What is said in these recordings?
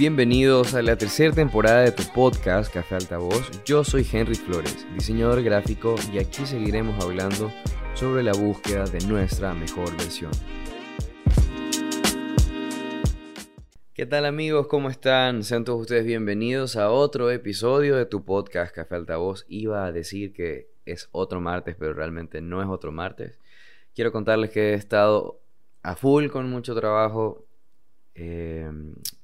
Bienvenidos a la tercera temporada de tu podcast Café Altavoz. Yo soy Henry Flores, diseñador gráfico, y aquí seguiremos hablando sobre la búsqueda de nuestra mejor versión. ¿Qué tal amigos? ¿Cómo están? Sean todos ustedes bienvenidos a otro episodio de tu podcast Café Altavoz. Iba a decir que es otro martes, pero realmente no es otro martes. Quiero contarles que he estado a full con mucho trabajo. Eh,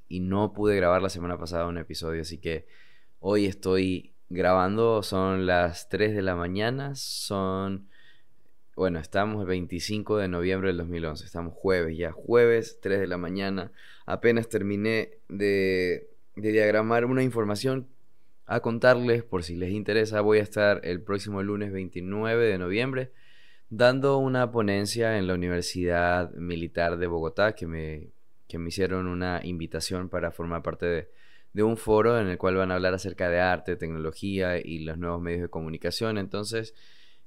y no pude grabar la semana pasada un episodio, así que hoy estoy grabando, son las 3 de la mañana, son, bueno, estamos el 25 de noviembre del 2011, estamos jueves ya, jueves 3 de la mañana, apenas terminé de, de diagramar una información a contarles, por si les interesa, voy a estar el próximo lunes 29 de noviembre dando una ponencia en la Universidad Militar de Bogotá que me que me hicieron una invitación para formar parte de, un foro en el cual van a hablar acerca de arte, tecnología y los nuevos medios de comunicación. Entonces,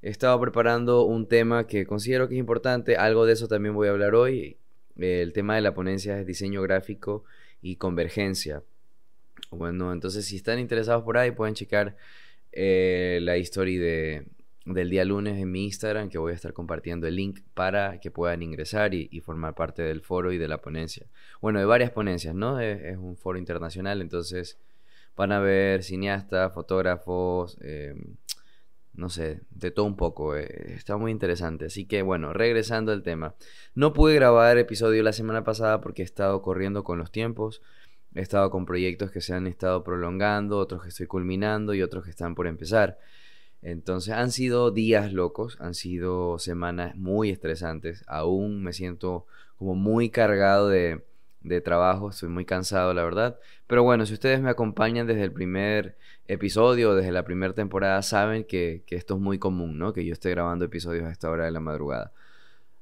he estado preparando un tema que considero que es importante. Algo de eso también voy a hablar hoy. El tema de la ponencia es diseño gráfico y convergencia. Bueno, entonces si están interesados por ahí pueden checar eh, la historia de, del día lunes en mi Instagram, que voy a estar compartiendo el link para que puedan ingresar y, formar parte del foro y de la ponencia. Bueno, de varias ponencias, ¿no? Es, un foro internacional, entonces van a ver cineastas, fotógrafos, eh, no sé, de todo un poco. Eh, está muy interesante. Así que bueno, regresando al tema. No pude grabar episodio la semana pasada porque he estado corriendo con los tiempos. He estado con proyectos que se han estado prolongando, otros que estoy culminando y otros que están por empezar. Entonces han sido días locos, han sido semanas muy estresantes. Aún me siento como muy cargado de, trabajo, estoy muy cansado, la verdad. Pero bueno, si ustedes me acompañan desde el primer episodio, desde la primera temporada, saben que, que esto es muy común, ¿no? Que yo esté grabando episodios a esta hora de la madrugada.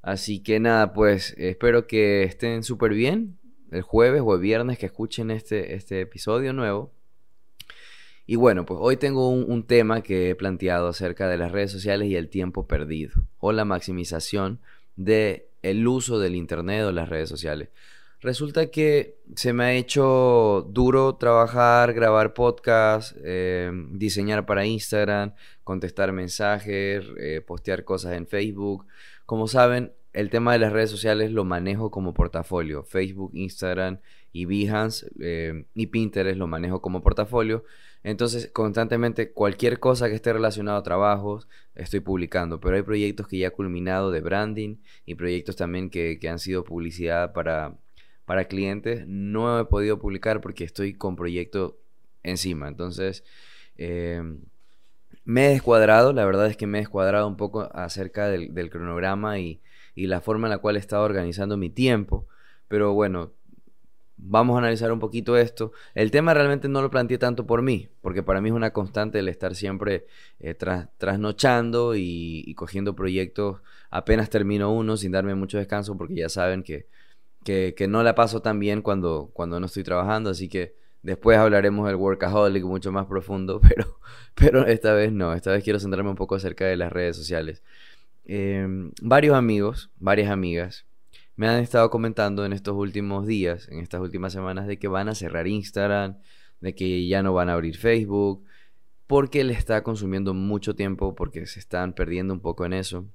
Así que nada, pues espero que estén súper bien el jueves o el viernes que escuchen este, este episodio nuevo. Y bueno, pues hoy tengo un, tema que he planteado acerca de las redes sociales y el tiempo perdido o la maximización del el uso del Internet o las redes sociales. Resulta que se me ha hecho duro trabajar, grabar podcast, eh, diseñar para Instagram, contestar mensajes, eh, postear cosas en Facebook. Como saben, el tema de las redes sociales lo manejo como portafolio. Facebook, Instagram y Behance eh, y Pinterest lo manejo como portafolio. Entonces, constantemente, cualquier cosa que esté relacionado a trabajos, estoy publicando. Pero hay proyectos que ya he culminado de branding y proyectos también que, han sido publicidad para, para clientes. No he podido publicar porque estoy con proyecto encima. Entonces, eh, me he descuadrado. La verdad es que me he descuadrado un poco acerca del, del cronograma y, y la forma en la cual he estado organizando mi tiempo. Pero bueno, vamos a analizar un poquito esto. El tema realmente no lo planteé tanto por mí, porque para mí es una constante el estar siempre eh, trasnochando y, cogiendo proyectos. Apenas termino uno sin darme mucho descanso, porque ya saben que, que, no la paso tan bien cuando, cuando no estoy trabajando, así que después hablaremos del workaholic mucho más profundo, pero, pero esta vez no, esta vez quiero centrarme un poco acerca de las redes sociales. Em, varios amigos, varias amigas, me han estado comentando en estos últimos días, en estas últimas semanas, de que van a cerrar Instagram, de que ya no van a abrir Facebook, porque le está consumiendo mucho tiempo, porque se están perdiendo un poco en eso.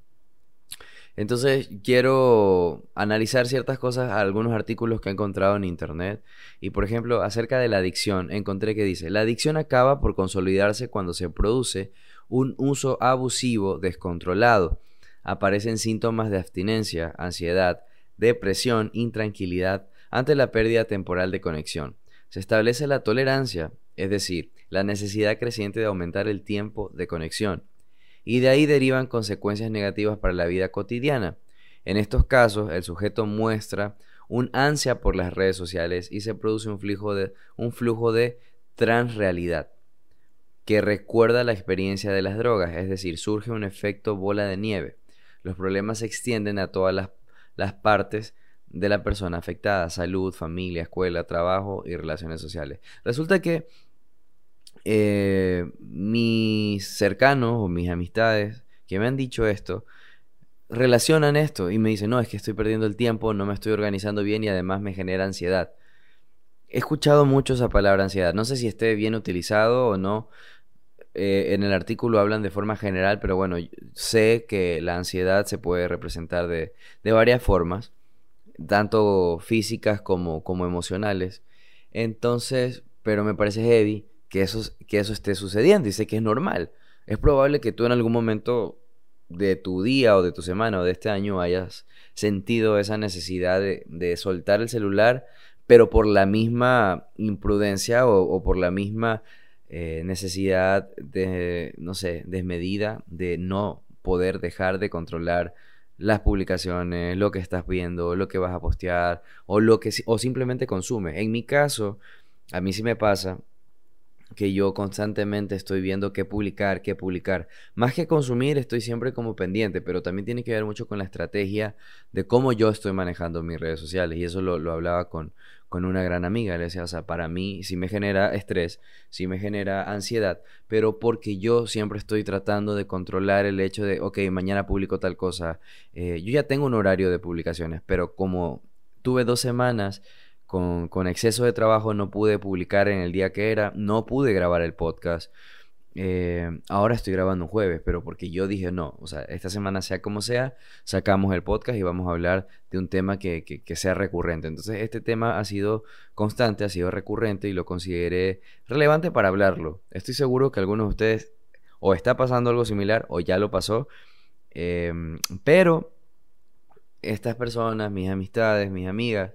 Entonces quiero analizar ciertas cosas, algunos artículos que he encontrado en internet. Y por ejemplo, acerca de la adicción, encontré que dice, la adicción acaba por consolidarse cuando se produce un uso abusivo descontrolado. Aparecen síntomas de abstinencia, ansiedad, depresión, intranquilidad ante la pérdida temporal de conexión. Se establece la tolerancia, es decir, la necesidad creciente de aumentar el tiempo de conexión, y de ahí derivan consecuencias negativas para la vida cotidiana. En estos casos, el sujeto muestra un ansia por las redes sociales y se produce un flujo de, un flujo de transrealidad que recuerda la experiencia de las drogas, es decir, surge un efecto bola de nieve. Los problemas se extienden a todas las las partes de la persona afectada, salud, familia, escuela, trabajo y relaciones sociales. Resulta que eh, mis cercanos o mis amistades que me han dicho esto, relacionan esto y me dicen, no, es que estoy perdiendo el tiempo, no me estoy organizando bien y además me genera ansiedad. he escuchado mucho esa palabra ansiedad. No sé si esté bien utilizado o no. Eh, en el artículo hablan de forma general, pero bueno, sé que la ansiedad se puede representar de, de varias formas, tanto físicas como, como emocionales. Entonces, pero me parece heavy que eso, que eso esté sucediendo y sé que es normal. Es probable que tú en algún momento de tu día o de tu semana o de este año hayas sentido esa necesidad de, de soltar el celular pero por la misma imprudencia o, por la misma eh, necesidad de, no sé, desmedida de no poder dejar de controlar las publicaciones, lo que estás viendo, lo que vas a postear o lo que o simplemente consumes. En mi caso, a mí sí me pasa que yo constantemente estoy viendo qué publicar, qué publicar. Más que consumir, estoy siempre como pendiente, pero también tiene que ver mucho con la estrategia de cómo yo estoy manejando mis redes sociales. Y eso lo, hablaba con, con una gran amiga. Le decía, o sea, para mí sí me genera estrés, sí me genera ansiedad, pero porque yo siempre estoy tratando de controlar el hecho de, ok, mañana publico tal cosa. Eh, yo ya tengo un horario de publicaciones, pero como tuve dos semanas con, exceso de trabajo no pude publicar en el día que era, no pude grabar el podcast. Eh, ahora estoy grabando un jueves, pero porque yo dije no, o sea, esta semana sea como sea, sacamos el podcast y vamos a hablar de un tema que, sea recurrente. Entonces este tema ha sido constante, ha sido recurrente y lo consideré relevante para hablarlo. Estoy seguro que algunos de ustedes o está pasando algo similar o ya lo pasó, em, pero estas personas, mis amistades, mis amigas,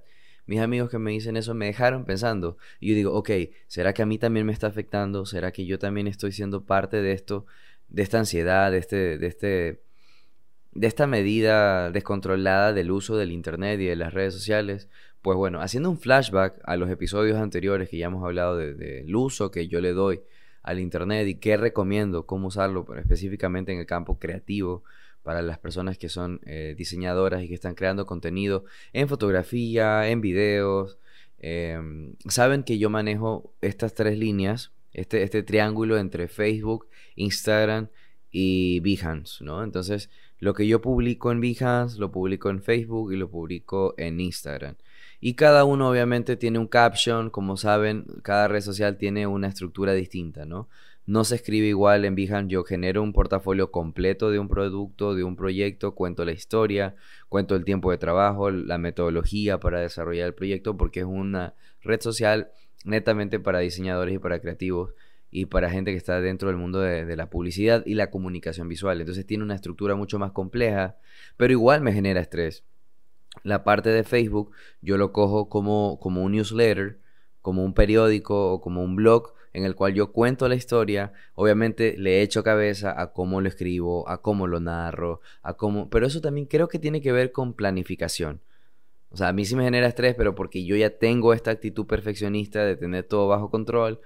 mis amigos que me dicen eso me dejaron pensando. Y yo digo, ok, ¿será que a mí también me está afectando? ¿Será que yo también estoy siendo parte de esto, de esta ansiedad, de este, de este, de esta medida descontrolada del uso del internet y de las redes sociales? Pues bueno, haciendo un flashback a los episodios anteriores que ya hemos hablado del uso que yo le doy al internet y qué recomiendo, cómo usarlo, pero específicamente en el campo creativo para las personas que son eh, diseñadoras y que están creando contenido en fotografía, en videos. Em, saben que yo manejo estas tres líneas, este, este triángulo entre Facebook, Instagram y Behance, ¿no? Entonces, lo que yo publico en Behance, lo publico en Facebook y lo publico en Instagram. Y cada uno obviamente tiene un caption, como saben, cada red social tiene una estructura distinta, ¿no? No se escribe igual en Behance. Yo genero un portafolio completo de un producto, de un proyecto, cuento la historia, cuento el tiempo de trabajo, la metodología para desarrollar el proyecto, porque es una red social netamente para diseñadores y para creativos y para gente que está dentro del mundo de, la publicidad y la comunicación visual. Entonces tiene una estructura mucho más compleja, pero igual me genera estrés. La parte de Facebook yo lo cojo como, como un newsletter, como un periódico o como un blog en el cual yo cuento la historia, obviamente le echo cabeza a cómo lo escribo, a cómo lo narro, a cómo... Pero eso también creo que tiene que ver con planificación. O sea, a mí sí me genera estrés, pero porque yo ya tengo esta actitud perfeccionista de tener todo bajo control,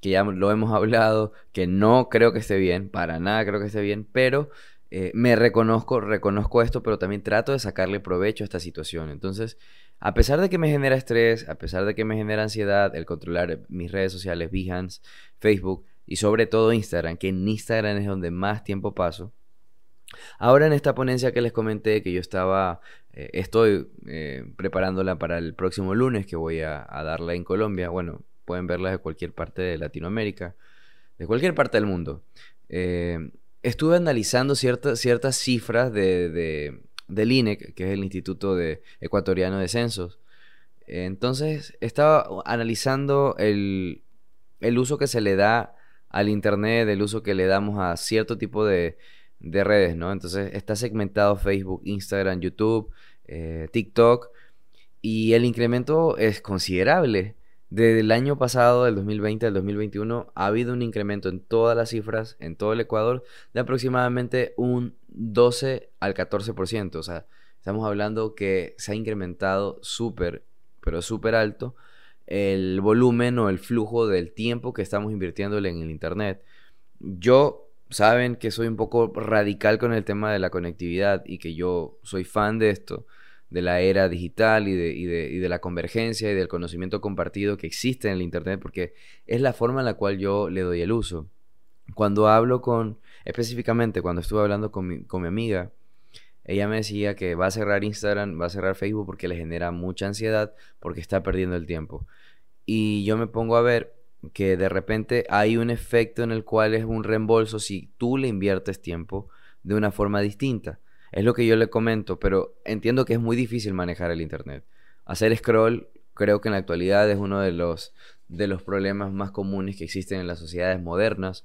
que ya lo hemos hablado, que no creo que esté bien, para nada creo que esté bien, pero eh, me reconozco, reconozco esto, pero también trato de sacarle provecho a esta situación. Entonces, a pesar de que me genera estrés, a pesar de que me genera ansiedad el controlar mis redes sociales, Behance, Facebook y sobre todo Instagram, que en Instagram es donde más tiempo paso. Ahora en esta ponencia que les comenté que yo estaba, eh, estoy eh, preparándola para el próximo lunes que voy a, darla en Colombia. Bueno, pueden verla de cualquier parte de Latinoamérica, de cualquier parte del mundo. Eh, estuve analizando ciertas ciertas cifras de del INEC, que es el Instituto de Ecuatoriano de Censos. Entonces, estaba analizando el, uso que se le da al Internet, el uso que le damos a cierto tipo de, redes, ¿no? Entonces, está segmentado Facebook, Instagram, YouTube, eh, TikTok, y el incremento es considerable. Desde el año pasado, del 2020 al 2021, ha habido un incremento en todas las cifras, en todo el Ecuador, de aproximadamente un 12 al 14%. O sea, estamos hablando que se ha incrementado súper, pero súper alto el volumen o el flujo del tiempo que estamos invirtiéndole en el Internet. Yo, saben que soy un poco radical con el tema de la conectividad y que yo soy fan de esto de la era digital y de, y, de, y de, la convergencia y del conocimiento compartido que existe en el Internet, porque es la forma en la cual yo le doy el uso. Cuando hablo con, específicamente cuando estuve hablando con mi, con mi amiga, ella me decía que va a cerrar Instagram, va a cerrar Facebook porque le genera mucha ansiedad, porque está perdiendo el tiempo. Y yo me pongo a ver que de repente hay un efecto en el cual es un reembolso si tú le inviertes tiempo de una forma distinta. Es lo que yo le comento, pero entiendo que es muy difícil manejar el Internet. Hacer scroll creo que en la actualidad es uno de los, de los problemas más comunes que existen en las sociedades modernas,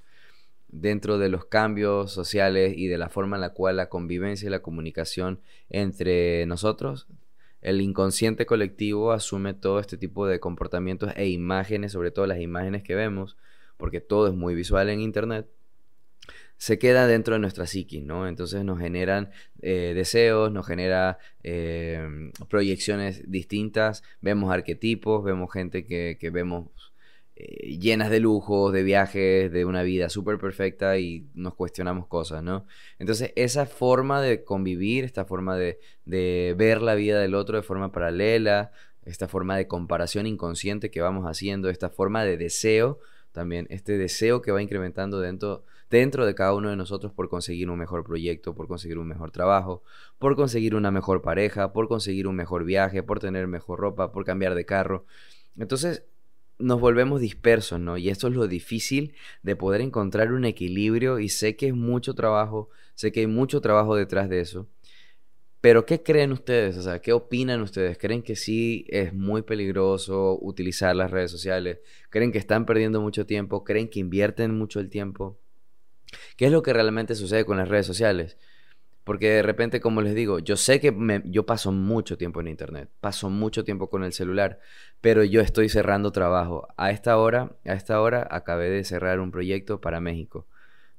dentro de los cambios sociales y de la forma en la cual la convivencia y la comunicación entre nosotros, el inconsciente colectivo asume todo este tipo de comportamientos e imágenes, sobre todo las imágenes que vemos, porque todo es muy visual en Internet se queda dentro de nuestra psiquis, ¿no? Entonces nos generan eh, deseos, nos genera eh, proyecciones distintas, vemos arquetipos, vemos gente que, vemos eh, llenas de lujos, de viajes, de una vida súper perfecta y nos cuestionamos cosas, ¿no? Entonces esa forma de convivir, esta forma de, de ver la vida del otro de forma paralela, esta forma de comparación inconsciente que vamos haciendo, esta forma de deseo, también este deseo que va incrementando dentro dentro de cada uno de nosotros por conseguir un mejor proyecto, por conseguir un mejor trabajo, por conseguir una mejor pareja, por conseguir un mejor viaje, por tener mejor ropa, por cambiar de carro. Entonces nos volvemos dispersos, ¿no? Y esto es lo difícil de poder encontrar un equilibrio y sé que es mucho trabajo, sé que hay mucho trabajo detrás de eso. Pero ¿qué creen ustedes? O sea, ¿qué opinan ustedes? ¿Creen que sí es muy peligroso utilizar las redes sociales? ¿Creen que están perdiendo mucho tiempo? ¿Creen que invierten mucho el tiempo? ¿Qué es lo que realmente sucede con las redes sociales? Porque de repente, como les digo, yo sé que yo paso mucho tiempo en internet, paso mucho tiempo con el celular, pero yo estoy cerrando trabajo. A esta hora, a esta hora acabé de cerrar un proyecto para México.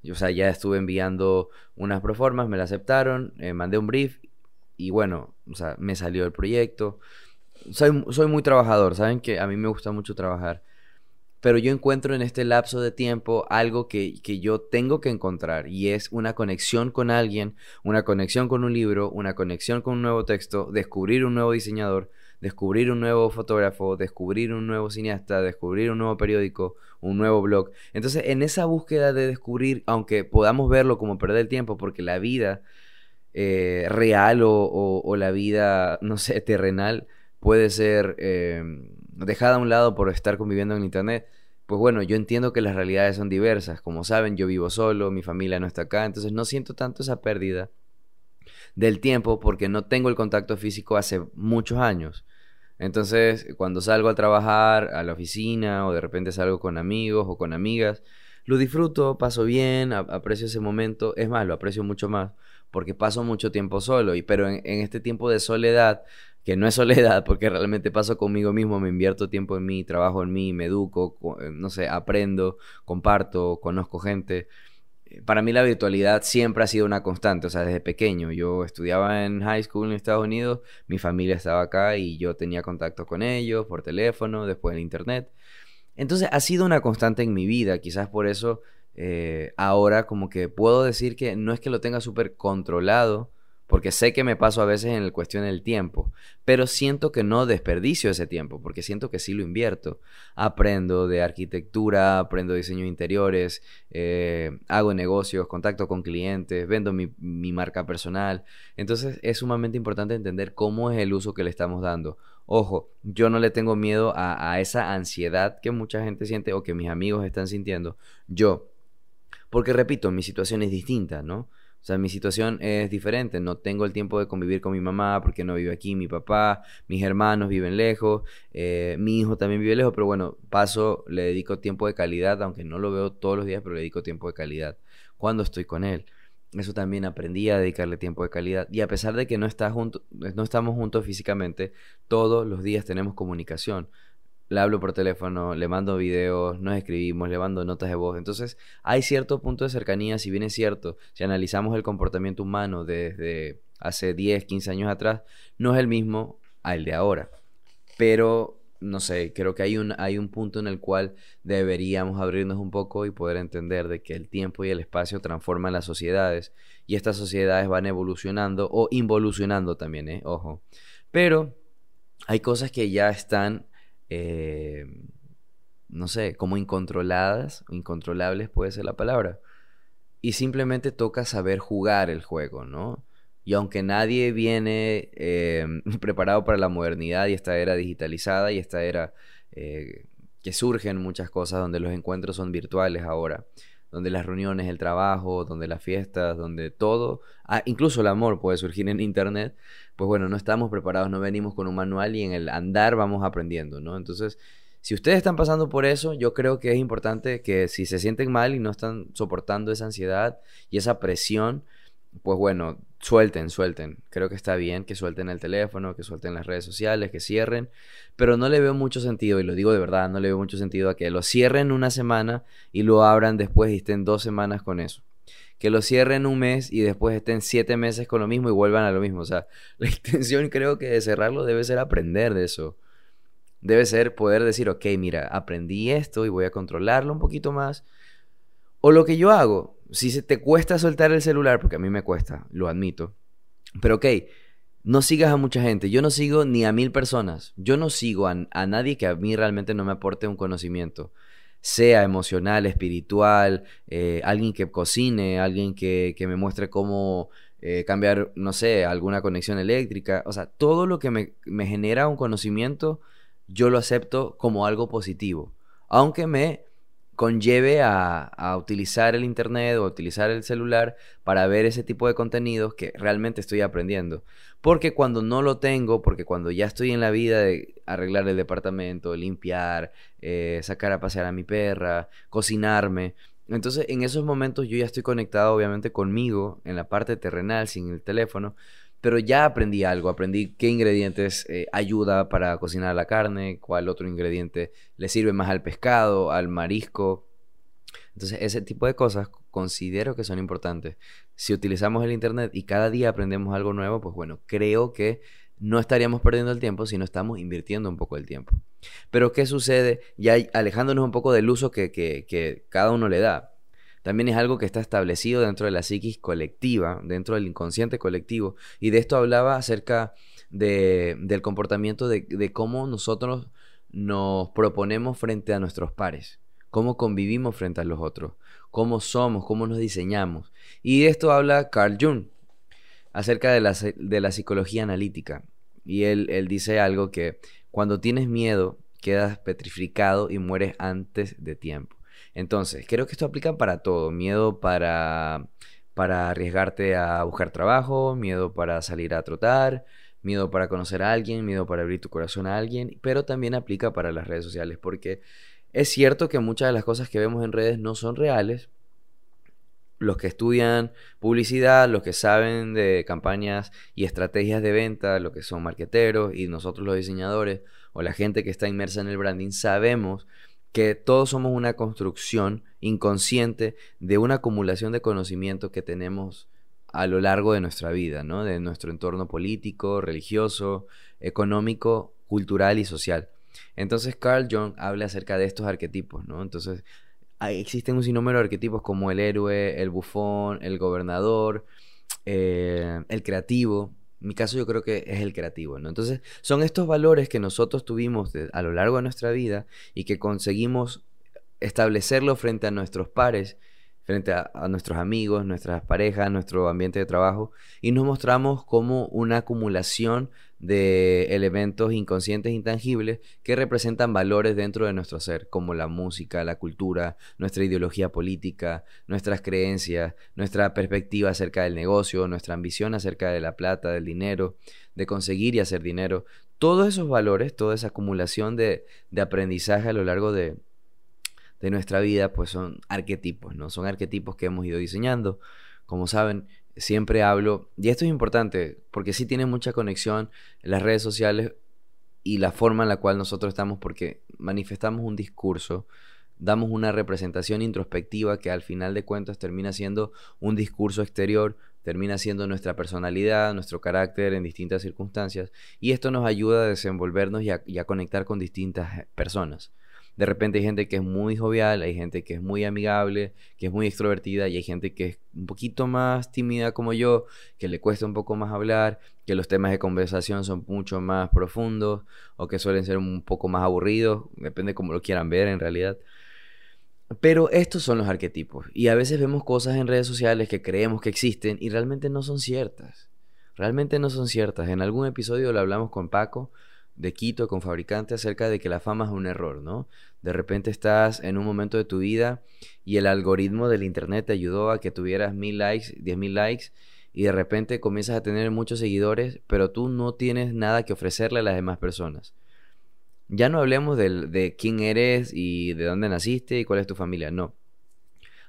o sea, ya estuve enviando unas proformas, me la aceptaron, eh, mandé un brief y bueno, o sea, me salió el proyecto. Soy, soy muy trabajador, saben que a mí me gusta mucho trabajar pero yo encuentro en este lapso de tiempo algo que, yo tengo que encontrar y es una conexión con alguien, una conexión con un libro, una conexión con un nuevo texto, descubrir un nuevo diseñador, descubrir un nuevo fotógrafo, descubrir un nuevo cineasta, descubrir un nuevo periódico, un nuevo blog. Entonces, en esa búsqueda de descubrir, aunque podamos verlo como perder el tiempo, porque la vida eh, real o, la vida, no sé, terrenal puede ser... Eh, dejada a un lado por estar conviviendo en Internet, pues bueno, yo entiendo que las realidades son diversas. Como saben, yo vivo solo, mi familia no está acá, entonces no siento tanto esa pérdida del tiempo porque no tengo el contacto físico hace muchos años. Entonces, cuando salgo a trabajar a la oficina o de repente salgo con amigos o con amigas, lo disfruto, paso bien, aprecio ese momento. Es más, lo aprecio mucho más porque paso mucho tiempo solo. Y, pero en este tiempo de soledad que no es soledad, porque realmente paso conmigo mismo, me invierto tiempo en mí, trabajo en mí, me educo, eh, no sé, aprendo, comparto, conozco gente. Eh, para mí la virtualidad siempre ha sido una constante, o sea, desde pequeño. Yo estudiaba en high school en Estados Unidos, mi familia estaba acá y yo tenía contacto con ellos por teléfono, después en internet. Entonces ha sido una constante en mi vida, quizás por eso eh, ahora como que puedo decir que no es que lo tenga súper controlado, porque sé que me paso a veces en la cuestión del tiempo, pero siento que no desperdicio ese tiempo, porque siento que sí lo invierto. Aprendo de arquitectura, aprendo diseño de interiores, eh, hago negocios, contacto con clientes, vendo mi, marca personal. Entonces es sumamente importante entender cómo es el uso que le estamos dando. Ojo, yo no le tengo miedo a, a esa ansiedad que mucha gente siente o que mis amigos están sintiendo. Yo, porque repito, mi situación es distinta, ¿no? O sea, mi situación es diferente. No tengo el tiempo de convivir con mi mamá porque no vive aquí, mi papá, mis hermanos viven lejos, eh, mi hijo también vive lejos, pero bueno, paso, le dedico tiempo de calidad, aunque no lo veo todos los días, pero le dedico tiempo de calidad cuando estoy con él. Eso también aprendí a dedicarle tiempo de calidad. Y a pesar de que no, está junto, no estamos juntos físicamente, todos los días tenemos comunicación le hablo por teléfono, le mando videos, nos escribimos, le mando notas de voz. Entonces, hay cierto punto de cercanía, si bien es cierto, si analizamos el comportamiento humano desde hace 10, 15 años atrás, no es el mismo al de ahora. Pero, no sé, creo que hay un, hay un punto en el cual deberíamos abrirnos un poco y poder entender de que el tiempo y el espacio transforman las sociedades y estas sociedades van evolucionando o involucionando también, ¿eh? Ojo. Pero hay cosas que ya están eh, no sé, como incontroladas, incontrolables puede ser la palabra. Y simplemente toca saber jugar el juego, ¿no? Y aunque nadie viene eh, preparado para la modernidad y esta era digitalizada y esta era eh, que surgen muchas cosas, donde los encuentros son virtuales ahora, donde las reuniones, el trabajo, donde las fiestas, donde todo, ah, incluso el amor puede surgir en Internet, pues bueno, no estamos preparados, no venimos con un manual y en el andar vamos aprendiendo, ¿no? Entonces, si ustedes están pasando por eso, yo creo que es importante que si se sienten mal y no están soportando esa ansiedad y esa presión, pues bueno, suelten, suelten. Creo que está bien que suelten el teléfono, que suelten las redes sociales, que cierren, pero no le veo mucho sentido, y lo digo de verdad, no le veo mucho sentido a que lo cierren una semana y lo abran después y estén dos semanas con eso. Que lo cierren un mes y después estén siete meses con lo mismo y vuelvan a lo mismo. O sea, la intención creo que de cerrarlo debe ser aprender de eso. Debe ser poder decir, ok, mira, aprendí esto y voy a controlarlo un poquito más. O lo que yo hago, si se te cuesta soltar el celular, porque a mí me cuesta, lo admito. Pero ok, no sigas a mucha gente. Yo no sigo ni a mil personas. Yo no sigo a, nadie que a mí realmente no me aporte un conocimiento. Sea emocional, espiritual, eh, alguien que cocine, alguien que, me muestre cómo eh, cambiar, no sé, alguna conexión eléctrica. O sea, todo lo que me, me genera un conocimiento, yo lo acepto como algo positivo. Aunque me conlleve a, utilizar el internet o utilizar el celular para ver ese tipo de contenidos que realmente estoy aprendiendo. Porque cuando no lo tengo, porque cuando ya estoy en la vida de arreglar el departamento, limpiar, eh, sacar a pasear a mi perra, cocinarme, entonces en esos momentos yo ya estoy conectado obviamente conmigo en la parte terrenal sin el teléfono pero ya aprendí algo, aprendí qué ingredientes eh, ayuda para cocinar la carne, cuál otro ingrediente le sirve más al pescado, al marisco. Entonces, ese tipo de cosas considero que son importantes. Si utilizamos el Internet y cada día aprendemos algo nuevo, pues bueno, creo que no estaríamos perdiendo el tiempo, sino estamos invirtiendo un poco el tiempo. Pero ¿qué sucede? Ya alejándonos un poco del uso que, que cada uno le da también es algo que está establecido dentro de la psiquis colectiva, dentro del inconsciente colectivo. Y de esto hablaba acerca de, del comportamiento de, cómo nosotros nos proponemos frente a nuestros pares, cómo convivimos frente a los otros, cómo somos, cómo nos diseñamos. Y de esto habla Carl Jung acerca de la, de la psicología analítica. Y él, él dice algo que cuando tienes miedo, quedas petrificado y mueres antes de tiempo. Entonces, creo que esto aplica para todo. Miedo para, para arriesgarte a buscar trabajo, miedo para salir a trotar, miedo para conocer a alguien, miedo para abrir tu corazón a alguien, pero también aplica para las redes sociales, porque es cierto que muchas de las cosas que vemos en redes no son reales. Los que estudian publicidad, los que saben de campañas y estrategias de venta, los que son marqueteros y nosotros los diseñadores o la gente que está inmersa en el branding, sabemos que todos somos una construcción inconsciente de una acumulación de conocimiento que tenemos a lo largo de nuestra vida, ¿no? De nuestro entorno político, religioso, económico, cultural y social. Entonces Carl Jung habla acerca de estos arquetipos, ¿no? Entonces existen un sinnúmero de arquetipos como el héroe, el bufón, el gobernador, eh, el creativo, mi caso yo creo que es el creativo, ¿no? Entonces, son estos valores que nosotros tuvimos a lo largo de nuestra vida y que conseguimos establecerlo frente a nuestros pares, frente a, nuestros amigos, nuestras parejas, nuestro ambiente de trabajo, y nos mostramos como una acumulación de elementos inconscientes intangibles que representan valores dentro de nuestro ser, como la música, la cultura, nuestra ideología política, nuestras creencias, nuestra perspectiva acerca del negocio, nuestra ambición acerca de la plata, del dinero, de conseguir y hacer dinero. Todos esos valores, toda esa acumulación de, aprendizaje a lo largo de, de nuestra vida, pues son arquetipos, ¿no? Son arquetipos que hemos ido diseñando. Como saben, siempre hablo, y esto es importante, porque sí tiene mucha conexión las redes sociales y la forma en la cual nosotros estamos, porque manifestamos un discurso, damos una representación introspectiva que al final de cuentas termina siendo un discurso exterior, termina siendo nuestra personalidad, nuestro carácter en distintas circunstancias, y esto nos ayuda a desenvolvernos y a conectar con distintas personas. De repente hay gente que es muy jovial, hay gente que es muy amigable, que es muy extrovertida y hay gente que es un poquito más tímida como yo, que le cuesta un poco más hablar, que los temas de conversación son mucho más profundos o que suelen ser un poco más aburridos, depende cómo lo quieran ver en realidad. Pero estos son los arquetipos y a veces vemos cosas en redes sociales que creemos que existen y realmente no son ciertas. Realmente no son ciertas. En algún episodio lo hablamos con Paco de Quito con Fabricante acerca de que la fama es un error, ¿no? De repente estás en un momento de tu vida y el algoritmo del internet te ayudó a que tuvieras mil likes, diez mil likes y de repente comienzas a tener muchos seguidores, pero tú no tienes nada que ofrecerle a las demás personas. Ya no hablemos de quién eres y de dónde naciste y cuál es tu familia, no.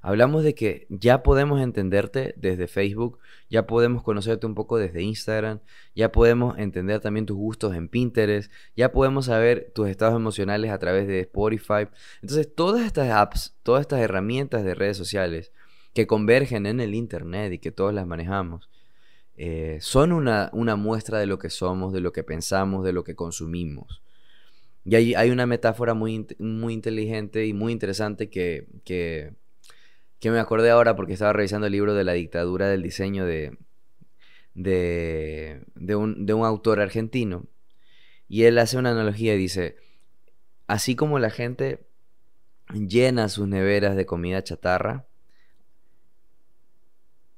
Hablamos de que ya podemos entenderte desde Facebook, ya podemos conocerte un poco desde Instagram, ya podemos entender también tus gustos en Pinterest, ya podemos saber tus estados emocionales a través de Spotify. Entonces, todas estas apps, todas estas herramientas de redes sociales que convergen en el Internet y que todos las manejamos, eh, son una, una, muestra de lo que somos, de lo que pensamos, de lo que consumimos. Y hay, hay una metáfora muy, muy inteligente y muy interesante que, que que me acordé ahora porque estaba revisando el libro de la dictadura del diseño de, de, de, un, de un autor argentino. Y él hace una analogía y dice, así como la gente llena sus neveras de comida chatarra,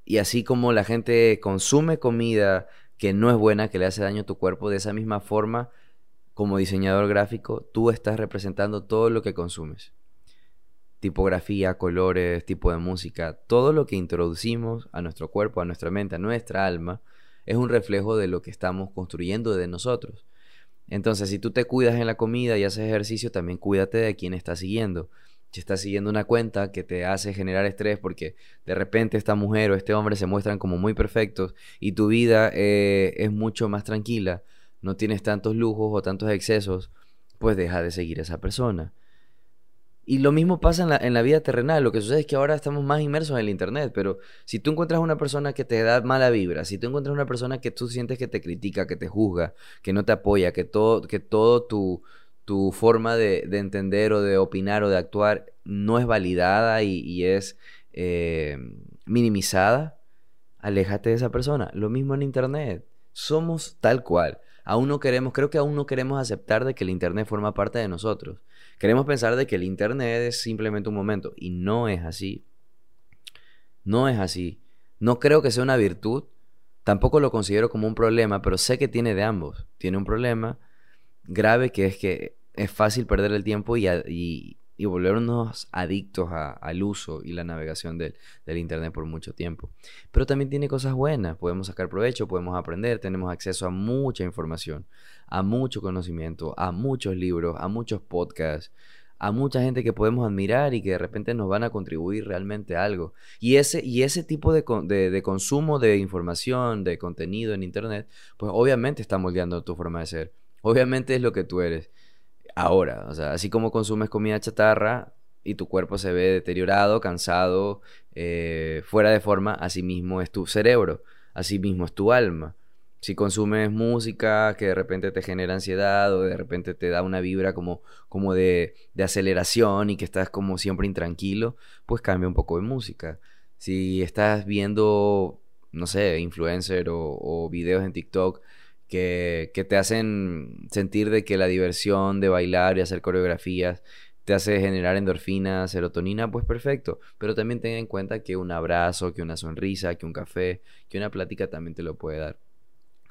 y así como la gente consume comida que no es buena, que le hace daño a tu cuerpo, de esa misma forma, como diseñador gráfico, tú estás representando todo lo que consumes tipografía, colores, tipo de música, todo lo que introducimos a nuestro cuerpo, a nuestra mente, a nuestra alma, es un reflejo de lo que estamos construyendo de nosotros. Entonces, si tú te cuidas en la comida y haces ejercicio, también cuídate de quién estás siguiendo. Si estás siguiendo una cuenta que te hace generar estrés porque de repente esta mujer o este hombre se muestran como muy perfectos y tu vida eh, es mucho más tranquila, no tienes tantos lujos o tantos excesos, pues deja de seguir a esa persona. Y lo mismo pasa en la, en la, vida terrenal. Lo que sucede es que ahora estamos más inmersos en el Internet. Pero si tú encuentras una persona que te da mala vibra, si tú encuentras una persona que tú sientes que te critica, que te juzga, que no te apoya, que todo, que todo tu, tu forma de, de, entender o de opinar o de actuar no es validada y, es eh, minimizada, aléjate de esa persona. Lo mismo en Internet. Somos tal cual. Aún no queremos, creo que aún no queremos aceptar de que el Internet forma parte de nosotros. Queremos pensar de que el Internet es simplemente un momento y no es así. No es así. No creo que sea una virtud. Tampoco lo considero como un problema, pero sé que tiene de ambos. Tiene un problema grave que es que es fácil perder el tiempo y, y, y volvernos adictos al uso y la navegación del, del, Internet por mucho tiempo. Pero también tiene cosas buenas, podemos sacar provecho, podemos aprender, tenemos acceso a mucha información, a mucho conocimiento, a muchos libros, a muchos podcasts, a mucha gente que podemos admirar y que de repente nos van a contribuir realmente a algo. Y ese, y ese tipo de, de, consumo de información, de contenido en Internet, pues obviamente está moldeando tu forma de ser. Obviamente es lo que tú eres ahora. O sea, así como consumes comida chatarra y tu cuerpo se ve deteriorado, cansado, eh, fuera de forma, así mismo es tu cerebro, así mismo es tu alma. Si consumes música que de repente te genera ansiedad o de repente te da una vibra como, como de, de aceleración y que estás como siempre intranquilo, pues cambia un poco de música. Si estás viendo, no sé, influencer o, videos en TikTok que, te hacen sentir de que la diversión de bailar y hacer coreografías te hace generar endorfina, serotonina, pues perfecto. Pero también ten en cuenta que un abrazo, que una sonrisa, que un café, que una plática también te lo puede dar.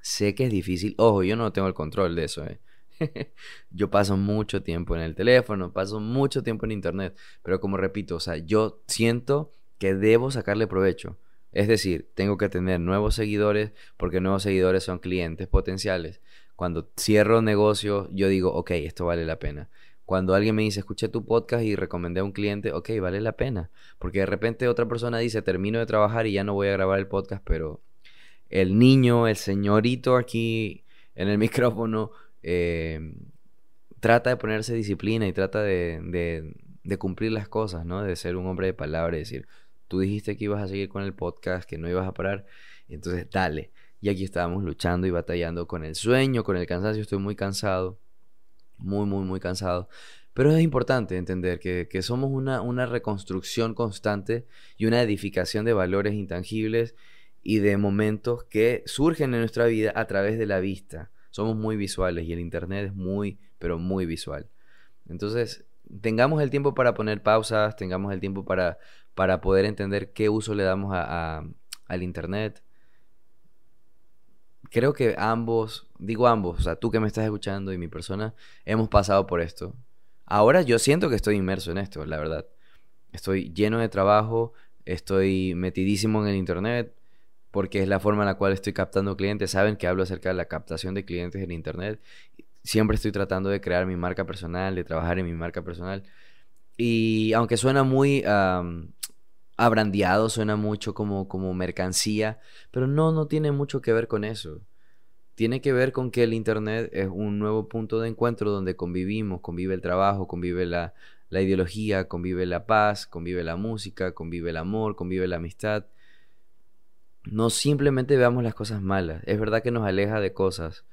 Sé que es difícil, ojo, yo no tengo el control de eso, ¿eh? yo paso mucho tiempo en el teléfono, paso mucho tiempo en internet, pero como repito, o sea, yo siento que debo sacarle provecho. Es decir, tengo que tener nuevos seguidores porque nuevos seguidores son clientes potenciales. Cuando cierro negocio, yo digo, ok, esto vale la pena. Cuando alguien me dice, escuché tu podcast y recomendé a un cliente, ok, vale la pena. Porque de repente otra persona dice, termino de trabajar y ya no voy a grabar el podcast, pero el niño, el señorito aquí en el micrófono, eh, trata de ponerse disciplina y trata de, cumplir las cosas, ¿no? De ser un hombre de palabra y decir, tú dijiste que ibas a seguir con el podcast, que no ibas a parar, entonces dale. Y aquí estábamos luchando y batallando con el sueño, con el cansancio, estoy muy cansado, muy, muy, muy cansado. Pero es importante entender que, que somos una, una reconstrucción constante y una edificación de valores intangibles y de momentos que surgen en nuestra vida a través de la vista. Somos muy visuales y el Internet es muy, pero muy visual. Entonces, tengamos el tiempo para poner pausas, tengamos el tiempo para, para poder entender qué uso le damos a, al Internet. creo que ambos, digo ambos, o sea, tú que me estás escuchando y mi persona, hemos pasado por esto. Ahora yo siento que estoy inmerso en esto, la verdad. Estoy lleno de trabajo, estoy metidísimo en el Internet, porque es la forma en la cual estoy captando clientes. Saben que hablo acerca de la captación de clientes en Internet. Siempre estoy tratando de crear mi marca personal, de trabajar en mi marca personal. Y aunque suena muy abrandeado, suena mucho como, como mercancía, pero no, no tiene mucho que ver con eso. Tiene que ver con que el Internet es un nuevo punto de encuentro donde convivimos, convive el trabajo, convive la, la ideología, convive la paz, convive la música, convive el amor, convive la amistad. No simplemente veamos las cosas malas. Es verdad que nos aleja de cosas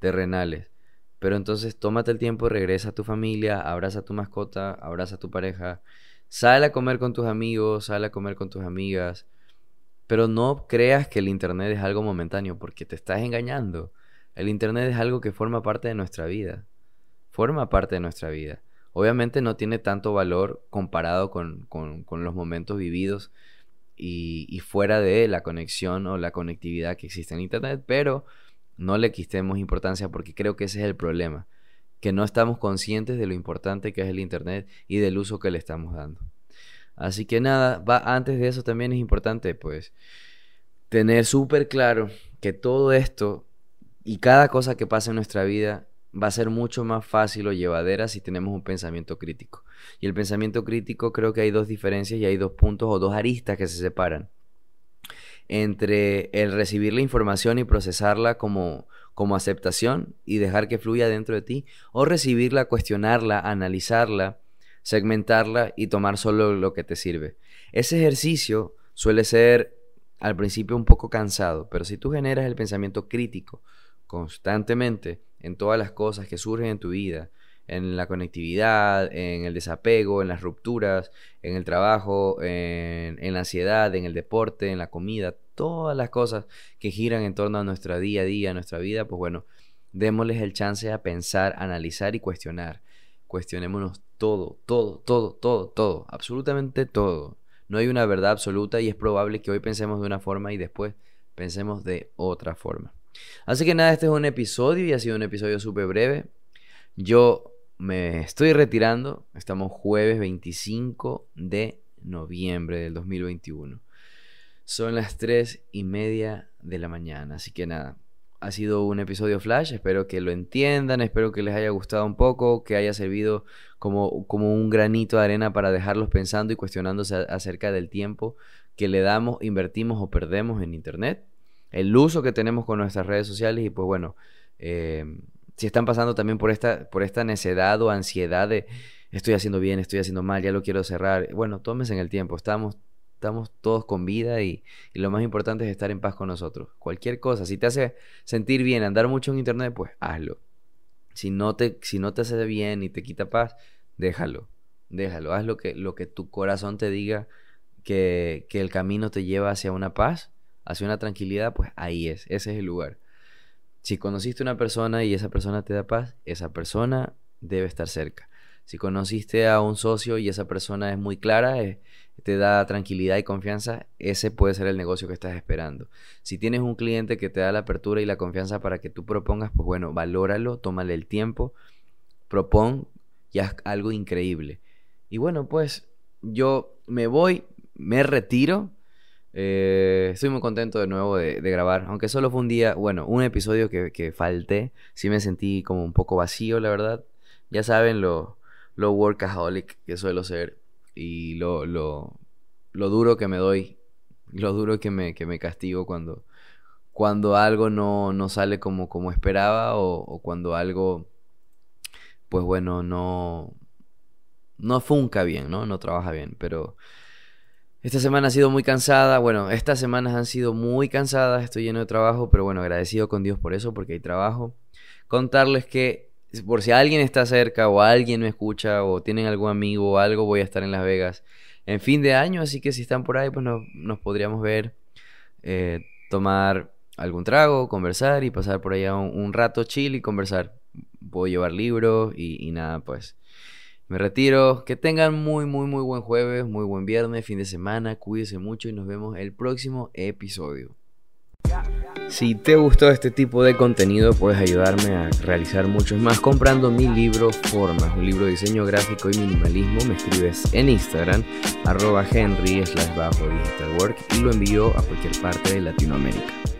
terrenales. Pero entonces tómate el tiempo, regresa a tu familia, abraza a tu mascota, abraza a tu pareja, sale a comer con tus amigos, sale a comer con tus amigas. Pero no creas que el Internet es algo momentáneo porque te estás engañando. El Internet es algo que forma parte de nuestra vida. Forma parte de nuestra vida. Obviamente no tiene tanto valor comparado con, con los momentos vividos y, fuera de la conexión o la conectividad que existe en Internet, pero no le quitemos importancia porque creo que ese es el problema, que no estamos conscientes de lo importante que es el Internet y del uso que le estamos dando. Así que nada, va, antes de eso también es importante pues tener súper claro que todo esto y cada cosa que pasa en nuestra vida va a ser mucho más fácil o llevadera si tenemos un pensamiento crítico. Y el pensamiento crítico creo que hay dos diferencias y hay dos puntos o dos aristas que se separan. Entre el recibir la información y procesarla como, como aceptación y dejar que fluya dentro de ti, o recibirla, cuestionarla, analizarla, segmentarla y tomar solo lo que te sirve. Ese ejercicio suele ser al principio un poco cansado, pero si tú generas el pensamiento crítico constantemente, en todas las cosas que surgen en tu vida, en la conectividad, en el desapego, en las rupturas, en el trabajo, en, la ansiedad, en el deporte, en la comida, todas las cosas que giran en torno a nuestro día a día, a nuestra vida, pues bueno, démosles el chance a pensar, analizar y cuestionar. Cuestionémonos todo, todo, todo, todo, todo, absolutamente todo. No hay una verdad absoluta y es probable que hoy pensemos de una forma y después pensemos de otra forma. Así que nada, este es un episodio y ha sido un episodio súper breve. Yo me estoy retirando. Estamos jueves 25 de noviembre del 2021. Son las 3 y media de la mañana. Así que nada, ha sido un episodio flash. Espero que lo entiendan. Espero que les haya gustado un poco. Que haya servido como, como un granito de arena para dejarlos pensando y cuestionándose acerca del tiempo que le damos, invertimos o perdemos en Internet el uso que tenemos con nuestras redes sociales y pues bueno, eh, si están pasando también por esta, por esta necedad o ansiedad de estoy haciendo bien, estoy haciendo mal, ya lo quiero cerrar, bueno, tómense en el tiempo, estamos, estamos todos con vida y, y, lo más importante es estar en paz con nosotros. Cualquier cosa, si te hace sentir bien andar mucho en internet, pues hazlo. Si no te, si no te hace bien y te quita paz, déjalo, déjalo, haz lo que, lo que tu corazón te diga que, que el camino te lleva hacia una paz hacia una tranquilidad, pues ahí es, ese es el lugar. Si conociste una persona y esa persona te da paz, esa persona debe estar cerca. Si conociste a un socio y esa persona es muy clara, te da tranquilidad y confianza, ese puede ser el negocio que estás esperando. Si tienes un cliente que te da la apertura y la confianza para que tú propongas, pues bueno, valóralo, tómale el tiempo, propón y haz algo increíble. Y bueno, pues yo me voy, me retiro eh, estoy muy contento de nuevo de, grabar, aunque solo fue un día, bueno, un episodio que, que, falté, sí me sentí como un poco vacío, la verdad. Ya saben lo, lo workaholic que suelo ser y lo, lo, lo duro que me doy, lo duro que me, que me castigo cuando, cuando algo no, no sale como, como esperaba o, o cuando algo, pues bueno, no, no funca bien, ¿no? No trabaja bien, pero... Esta semana ha sido muy cansada, bueno, estas semanas han sido muy cansadas, estoy lleno de trabajo, pero bueno, agradecido con Dios por eso, porque hay trabajo. Contarles que por si alguien está cerca o alguien me escucha o tienen algún amigo o algo, voy a estar en Las Vegas en fin de año, así que si están por ahí, pues nos podríamos ver, eh, tomar algún trago, conversar y pasar por allá un, rato chill y conversar. Puedo llevar libros y nada, pues me retiro. Que tengan muy, muy, muy buen jueves, muy buen viernes, fin de semana. Cuídense mucho y nos vemos el próximo episodio. Si te gustó este tipo de contenido, puedes ayudarme a realizar muchos más comprando mi libro Formas, un libro de diseño gráfico y minimalismo. Me escribes en Instagram, arroba henry slash bajo digital work y lo envío a cualquier parte de Latinoamérica.